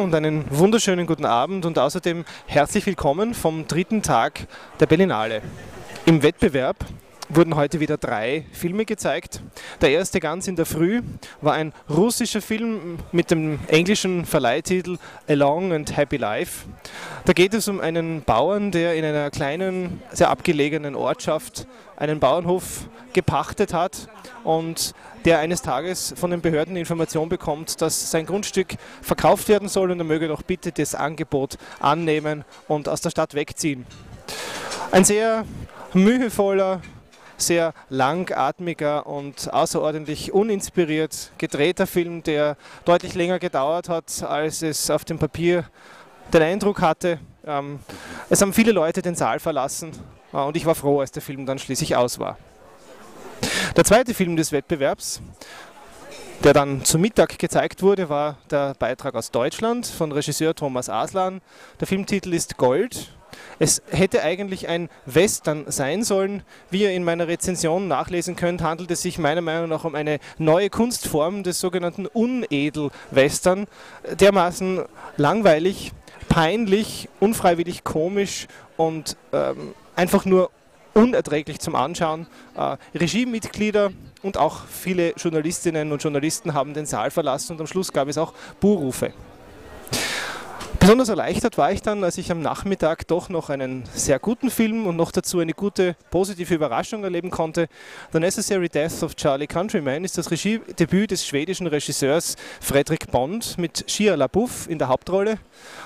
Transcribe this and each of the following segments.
und einen wunderschönen guten Abend und außerdem herzlich willkommen vom dritten Tag der Berlinale. Im Wettbewerb wurden heute wieder drei Filme gezeigt. Der erste ganz in der Früh war ein russischer Film mit dem englischen Verleihtitel A Long and Happy Life. Da geht es um einen Bauern, der in einer kleinen, sehr abgelegenen Ortschaft einen Bauernhof gepachtet hat und der eines Tages von den Behörden Information bekommt, dass sein Grundstück verkauft werden soll und er möge doch bitte das Angebot annehmen und aus der Stadt wegziehen. Ein sehr mühevoller, sehr langatmiger und außerordentlich uninspiriert gedrehter Film, der deutlich länger gedauert hat, als es auf dem Papier den Eindruck hatte. Ähm, es haben viele Leute den Saal verlassen äh, und ich war froh, als der Film dann schließlich aus war. Der zweite Film des Wettbewerbs, der dann zum Mittag gezeigt wurde, war der Beitrag aus Deutschland von Regisseur Thomas Aslan. Der Filmtitel ist Gold es hätte eigentlich ein Western sein sollen. Wie ihr in meiner Rezension nachlesen könnt, handelt es sich meiner Meinung nach um eine neue Kunstform des sogenannten Unedel-Western. Dermaßen langweilig, peinlich, unfreiwillig komisch und ähm, einfach nur unerträglich zum Anschauen. Äh, Regiemitglieder und auch viele Journalistinnen und Journalisten haben den Saal verlassen und am Schluss gab es auch Buhrufe. Besonders erleichtert war ich dann, als ich am Nachmittag doch noch einen sehr guten Film und noch dazu eine gute positive Überraschung erleben konnte. The Necessary Death of Charlie Countryman ist das Regiedebüt des schwedischen Regisseurs Fredrik Bond mit Shia LaBeouf in der Hauptrolle.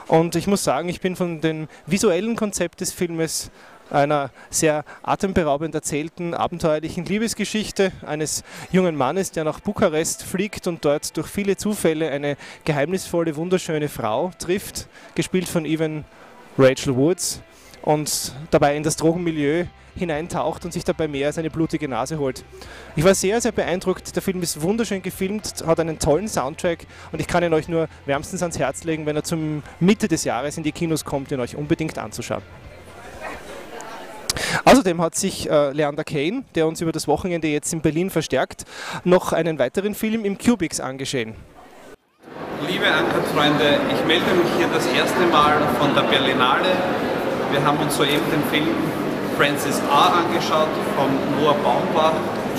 Und ich muss sagen, ich bin von dem visuellen Konzept des Filmes einer sehr atemberaubend erzählten, abenteuerlichen Liebesgeschichte eines jungen Mannes, der nach Bukarest fliegt und dort durch viele Zufälle eine geheimnisvolle, wunderschöne Frau trifft, gespielt von Evan Rachel Woods und dabei in das Drogenmilieu hineintaucht und sich dabei mehr als eine blutige Nase holt. Ich war sehr, sehr beeindruckt. Der Film ist wunderschön gefilmt, hat einen tollen Soundtrack und ich kann ihn euch nur wärmstens ans Herz legen, wenn er zum Mitte des Jahres in die Kinos kommt, ihn euch unbedingt anzuschauen. Außerdem hat sich äh, Leander Kane, der uns über das Wochenende jetzt in Berlin verstärkt, noch einen weiteren Film im Cubix angeschehen. Liebe Ankert-Freunde, ich melde mich hier das erste Mal von der Berlinale. Wir haben uns soeben den Film Francis A. angeschaut von Noah Baumbach.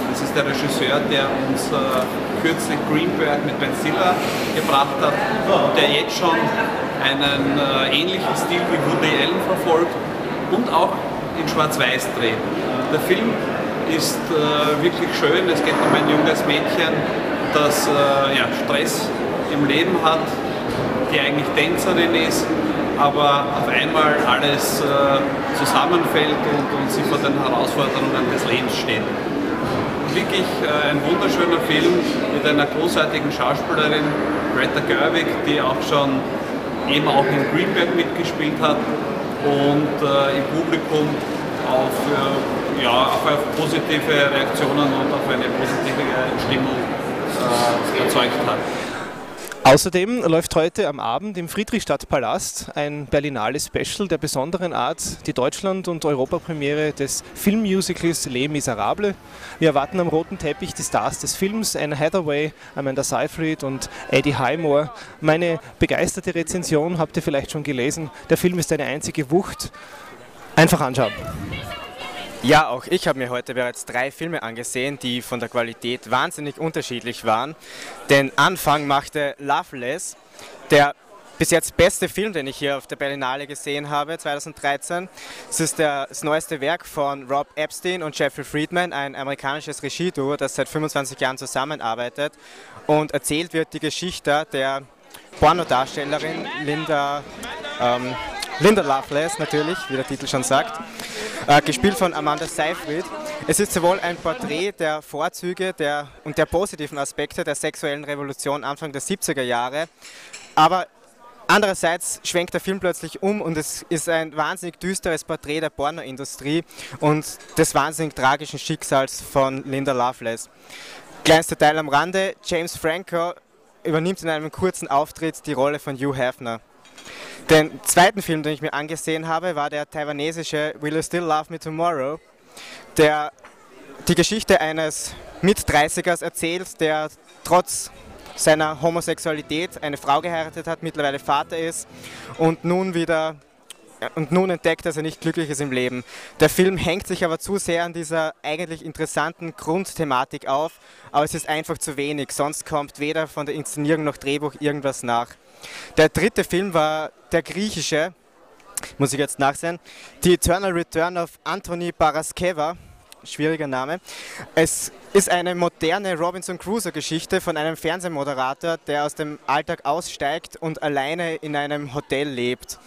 Das ist der Regisseur, der uns äh, kürzlich Greenberg mit Ben Stiller gebracht hat, der jetzt schon einen äh, ähnlichen Stil wie Woody Allen verfolgt und auch in Schwarz-Weiß drehen. Der Film ist äh, wirklich schön. Es geht um ein junges Mädchen, das äh, ja, Stress im Leben hat, die eigentlich Tänzerin ist, aber auf einmal alles äh, zusammenfällt und, und sie vor den Herausforderungen des Lebens steht. Wirklich äh, ein wunderschöner Film mit einer großartigen Schauspielerin, Greta Gerwig, die auch schon eben auch in Greenberg mitgespielt hat und äh, im Publikum auf, äh, ja, auf, positive Reaktionen und auf eine positive Stimmung äh, erzeugt hat. Außerdem läuft heute am Abend im Friedrichstadtpalast ein Berlinale Special der besonderen Art, die Deutschland- und Europapremiere des Filmmusicals Les Miserables. Wir erwarten am roten Teppich die Stars des Films, Anne Hathaway, Amanda Seyfried und Eddie Highmore. Meine begeisterte Rezension habt ihr vielleicht schon gelesen. Der Film ist eine einzige Wucht. Einfach anschauen. Ja, auch ich habe mir heute bereits drei Filme angesehen, die von der Qualität wahnsinnig unterschiedlich waren. Den Anfang machte Loveless, der bis jetzt beste Film, den ich hier auf der Berlinale gesehen habe, 2013. Es ist das neueste Werk von Rob Epstein und Jeffrey Friedman, ein amerikanisches Regieduo, das seit 25 Jahren zusammenarbeitet und erzählt wird die Geschichte der Pornodarstellerin Linda, ähm, Linda Loveless natürlich, wie der Titel schon sagt äh, gespielt von Amanda Seyfried. Es ist sowohl ein Porträt der Vorzüge der, und der positiven Aspekte der sexuellen Revolution Anfang der 70er Jahre, aber Andererseits schwenkt der Film plötzlich um und es ist ein wahnsinnig düsteres Porträt der Pornoindustrie und des wahnsinnig tragischen Schicksals von Linda Loveless. Kleinster Teil am Rande, James Franco übernimmt in einem kurzen Auftritt die Rolle von Hugh Hefner. Den zweiten Film, den ich mir angesehen habe, war der taiwanesische Will You Still Love Me Tomorrow, der die Geschichte eines Mit-30ers erzählt, der trotz seiner Homosexualität eine Frau geheiratet hat, mittlerweile Vater ist und nun wieder und nun entdeckt, dass er nicht glücklich ist im Leben. Der Film hängt sich aber zu sehr an dieser eigentlich interessanten Grundthematik auf, aber es ist einfach zu wenig, sonst kommt weder von der Inszenierung noch Drehbuch irgendwas nach. Der dritte Film war der griechische, muss ich jetzt nachsehen, The Eternal Return of Anthony Paraskeva schwieriger Name. Es ist eine moderne Robinson Crusoe-Geschichte von einem Fernsehmoderator, der aus dem Alltag aussteigt und alleine in einem Hotel lebt.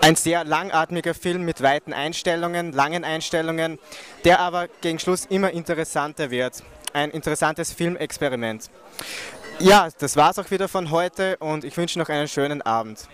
Ein sehr langatmiger Film mit weiten Einstellungen, langen Einstellungen, der aber gegen Schluss immer interessanter wird. Ein interessantes Filmexperiment. Ja, das war es auch wieder von heute und ich wünsche noch einen schönen Abend.